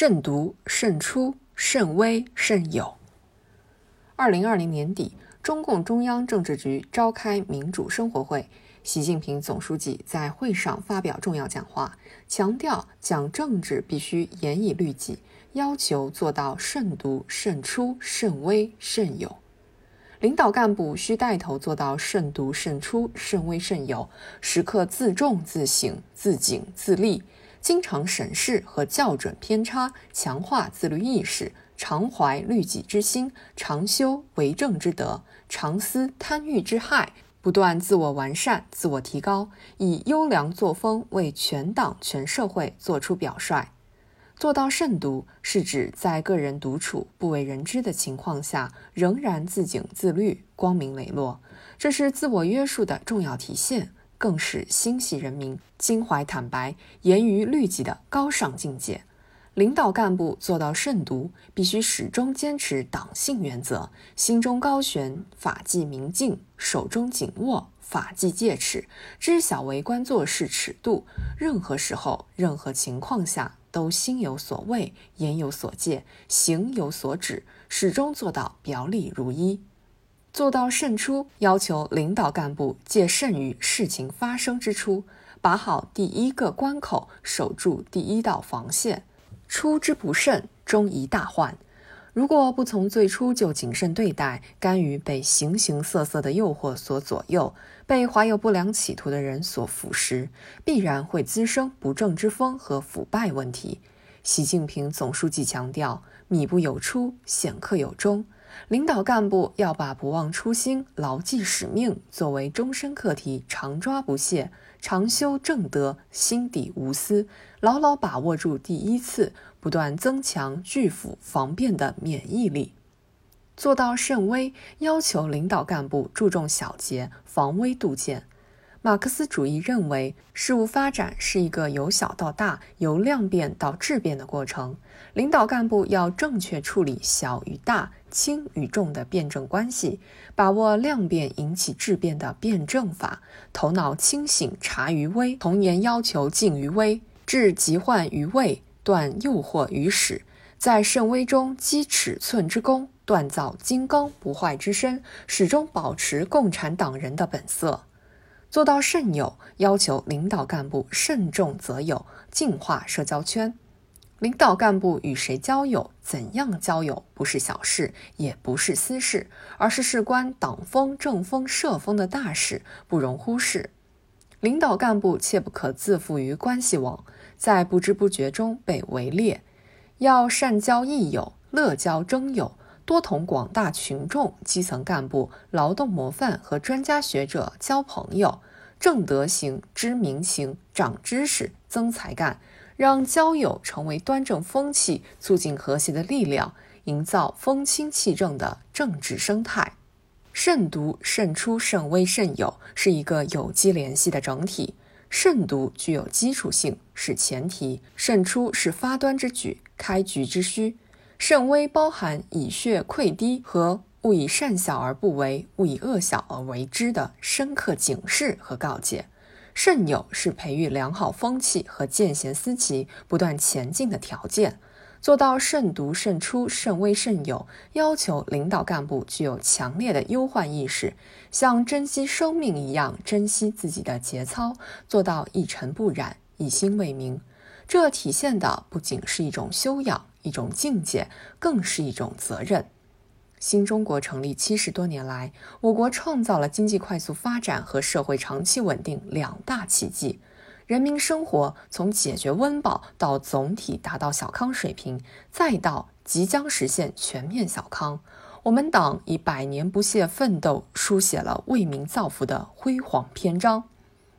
慎独、慎出、慎微、慎友。二零二零年底，中共中央政治局召开民主生活会，习近平总书记在会上发表重要讲话，强调讲政治必须严以律己，要求做到慎独、慎出、慎微、慎友。领导干部需带头做到慎独、慎出、慎微、慎友，时刻自重、自省、自警、自立。经常审视和校准偏差，强化自律意识，常怀律己之心，常修为政之德，常思贪欲之害，不断自我完善、自我提高，以优良作风为全党全社会作出表率。做到慎独，是指在个人独处、不为人知的情况下，仍然自警自律、光明磊落，这是自我约束的重要体现。更是心系人民、襟怀坦白、严于律己的高尚境界。领导干部做到慎独，必须始终坚持党性原则，心中高悬法纪明镜，手中紧握法纪戒尺，知晓为官做事尺度。任何时候、任何情况下，都心有所畏，言有所戒，行有所止，始终做到表里如一。做到慎出，要求领导干部戒慎于事情发生之初，把好第一个关口，守住第一道防线。出之不慎，终一大患。如果不从最初就谨慎对待，甘于被形形色色的诱惑所左右，被怀有不良企图的人所腐蚀，必然会滋生不正之风和腐败问题。习近平总书记强调：米不有出，显克有终。领导干部要把不忘初心、牢记使命作为终身课题，常抓不懈，常修正德，心底无私，牢牢把握住第一次，不断增强拒腐防变的免疫力，做到慎微，要求领导干部注重小节，防微杜渐。马克思主义认为，事物发展是一个由小到大、由量变到质变的过程。领导干部要正确处理小与大、轻与重的辩证关系，把握量变引起质变的辩证法，头脑清醒，察于微，从严要求静于微，置急患于未，断诱惑于始，在慎微中积尺寸之功，锻造金刚不坏之身，始终保持共产党人的本色。做到慎友，要求领导干部慎重择友，净化社交圈。领导干部与谁交友、怎样交友，不是小事，也不是私事，而是事关党风、政风、社风的大事，不容忽视。领导干部切不可自负于关系网，在不知不觉中被围猎，要善交益友，乐交征友。多同广大群众、基层干部、劳动模范和专家学者交朋友，正德行、知民情、长知识、增才干，让交友成为端正风气、促进和谐的力量，营造风清气正的政治生态。慎独、慎出、慎微、慎友是一个有机联系的整体。慎独具有基础性，是前提；慎出是发端之举、开局之需。慎微包含以血溃堤和勿以善小而不为，勿以恶小而为之的深刻警示和告诫。慎友是培育良好风气和见贤思齐、不断前进的条件。做到慎独、慎出、慎微、慎友，要求领导干部具有强烈的忧患意识，像珍惜生命一样珍惜自己的节操，做到一尘不染、一心为民。这体现的不仅是一种修养。一种境界，更是一种责任。新中国成立七十多年来，我国创造了经济快速发展和社会长期稳定两大奇迹，人民生活从解决温饱到总体达到小康水平，再到即将实现全面小康，我们党以百年不懈奋斗，书写了为民造福的辉煌篇章。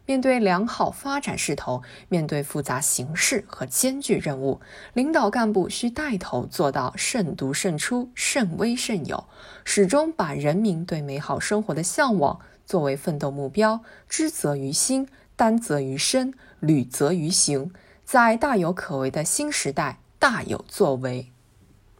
面对良好发展势头，面对复杂形势和艰巨任务，领导干部需带头做到慎独、慎出、慎微、慎友，始终把人民对美好生活的向往作为奋斗目标，知责于心，担责于身，履责于行，在大有可为的新时代大有作为。